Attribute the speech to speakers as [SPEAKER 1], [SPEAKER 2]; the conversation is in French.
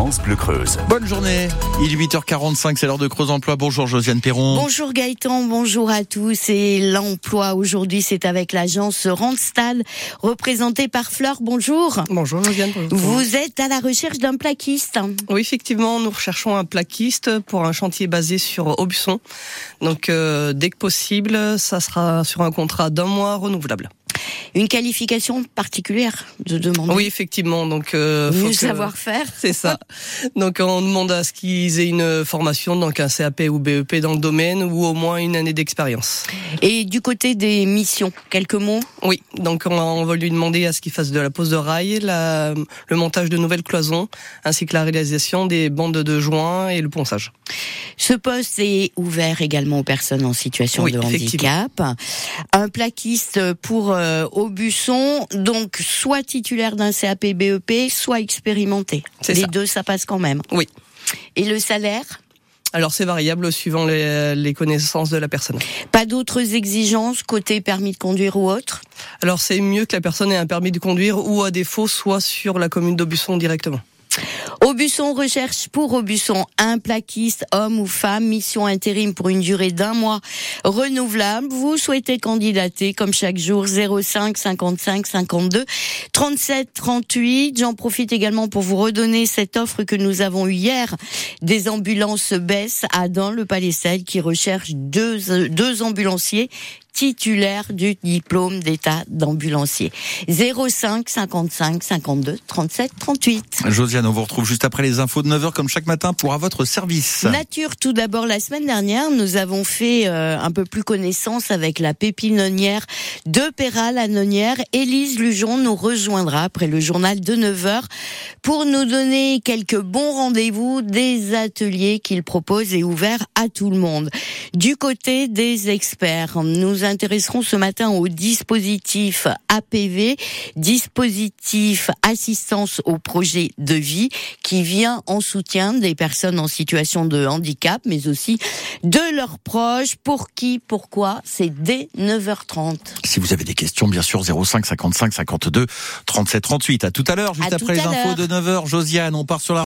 [SPEAKER 1] France Bleu Creuse.
[SPEAKER 2] Bonne journée. Il est 8h45, c'est l'heure de Creuse Emploi. Bonjour Josiane Perron.
[SPEAKER 3] Bonjour Gaëtan, bonjour à tous. Et l'emploi aujourd'hui, c'est avec l'agence Randstad, représentée par Fleur. Bonjour.
[SPEAKER 4] Bonjour Josiane. Bonjour.
[SPEAKER 3] Vous êtes à la recherche d'un plaquiste.
[SPEAKER 4] Oui, effectivement, nous recherchons un plaquiste pour un chantier basé sur Aubusson. Donc, euh, dès que possible, ça sera sur un contrat d'un mois renouvelable.
[SPEAKER 3] Une qualification particulière de demander.
[SPEAKER 4] Oui, effectivement. Donc, euh, faut
[SPEAKER 3] savoir-faire.
[SPEAKER 4] C'est ça. Donc, on demande à ce qu'ils aient une formation, donc un CAP ou BEP dans le domaine, ou au moins une année d'expérience.
[SPEAKER 3] Et du côté des missions, quelques mots?
[SPEAKER 4] Oui, donc on, on va lui demander à ce qu'il fasse de la pose de rail, la- le montage de nouvelles cloisons, ainsi que la réalisation des bandes de joints et le ponçage.
[SPEAKER 3] Ce poste est ouvert également aux personnes en situation
[SPEAKER 4] Oui,
[SPEAKER 3] de handicap. Un plaquiste pour euh, Aubusson, donc soit titulaire d'un CAP BEP, soit expérimenté. Les
[SPEAKER 4] ça.
[SPEAKER 3] deux, ça passe quand même.
[SPEAKER 4] Oui.
[SPEAKER 3] Et le salaire?
[SPEAKER 4] Alors c'est variable suivant les, les connaissances de la personne.
[SPEAKER 3] Pas d'autres exigences côté permis de conduire ou autre?
[SPEAKER 4] Alors c'est mieux que la personne ait un permis de conduire ou à défaut soit sur la commune d'Aubusson directement.
[SPEAKER 3] Aubusson recherche pour Aubusson un plaquiste, homme ou femme, mission intérim pour une durée d'un mois renouvelable. Vous souhaitez candidater comme chaque jour 05 55 52 37 38. J'en profite également pour vous redonner cette offre que nous avons eue hier des ambulances baissent à dans le Palais qui recherche deux, deux ambulanciers titulaires du diplôme d'état d'ambulancier. 05 55 52 37 38.
[SPEAKER 2] Josiane, on vous retrouve juste après les infos de 9h comme chaque matin pour à votre service.
[SPEAKER 3] Nature, tout d'abord, la semaine dernière, nous avons fait euh, un peu plus connaissance avec la pépinonnière de Péral à Nonnière. Élise Lujon nous rejoindra après le journal de 9h pour nous donner quelques bons rendez-vous des ateliers qu'il propose et ouverts à tout le monde. Du côté des experts, nous intéresserons ce matin au dispositif APV, dispositif assistance au projet de vie, qui vient en soutien des personnes en situation de handicap, mais aussi de leurs proches. Pour qui, pourquoi, c'est dès 9h30.
[SPEAKER 2] Si vous avez des questions, bien sûr, 05 55 52 37 38. À tout à l'heure, juste
[SPEAKER 3] À
[SPEAKER 2] après les infos de 9h. Josiane, on part sur la